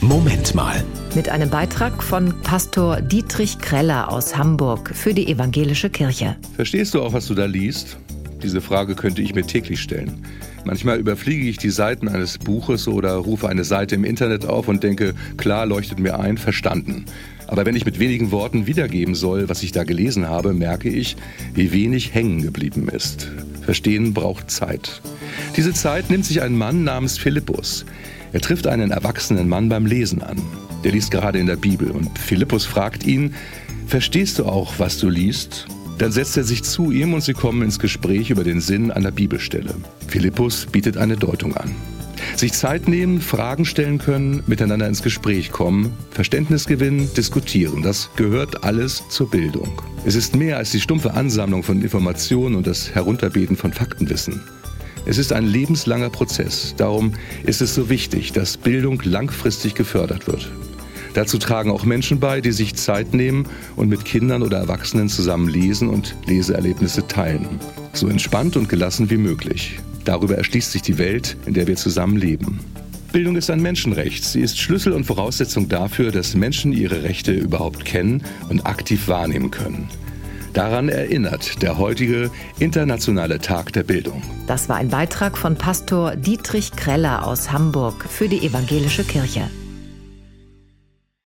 Moment mal. Mit einem Beitrag von Pastor Dietrich Kreller aus Hamburg für die Evangelische Kirche. Verstehst du auch, was du da liest? Diese Frage könnte ich mir täglich stellen. Manchmal überfliege ich die Seiten eines Buches oder rufe eine Seite im Internet auf und denke, klar leuchtet mir ein, verstanden. Aber wenn ich mit wenigen Worten wiedergeben soll, was ich da gelesen habe, merke ich, wie wenig hängen geblieben ist. Verstehen braucht Zeit. Diese Zeit nimmt sich ein Mann namens Philippus. Er trifft einen erwachsenen Mann beim Lesen an. Der liest gerade in der Bibel und Philippus fragt ihn, verstehst du auch, was du liest? Dann setzt er sich zu ihm und sie kommen ins Gespräch über den Sinn einer Bibelstelle. Philippus bietet eine Deutung an. Sich Zeit nehmen, Fragen stellen können, miteinander ins Gespräch kommen, Verständnis gewinnen, diskutieren, das gehört alles zur Bildung. Es ist mehr als die stumpfe Ansammlung von Informationen und das Herunterbeten von Faktenwissen. Es ist ein lebenslanger Prozess. Darum ist es so wichtig, dass Bildung langfristig gefördert wird. Dazu tragen auch Menschen bei, die sich Zeit nehmen und mit Kindern oder Erwachsenen zusammen lesen und Leseerlebnisse teilen. So entspannt und gelassen wie möglich. Darüber erschließt sich die Welt, in der wir zusammen leben. Bildung ist ein Menschenrecht. Sie ist Schlüssel und Voraussetzung dafür, dass Menschen ihre Rechte überhaupt kennen und aktiv wahrnehmen können. Daran erinnert der heutige Internationale Tag der Bildung. Das war ein Beitrag von Pastor Dietrich Kreller aus Hamburg für die Evangelische Kirche.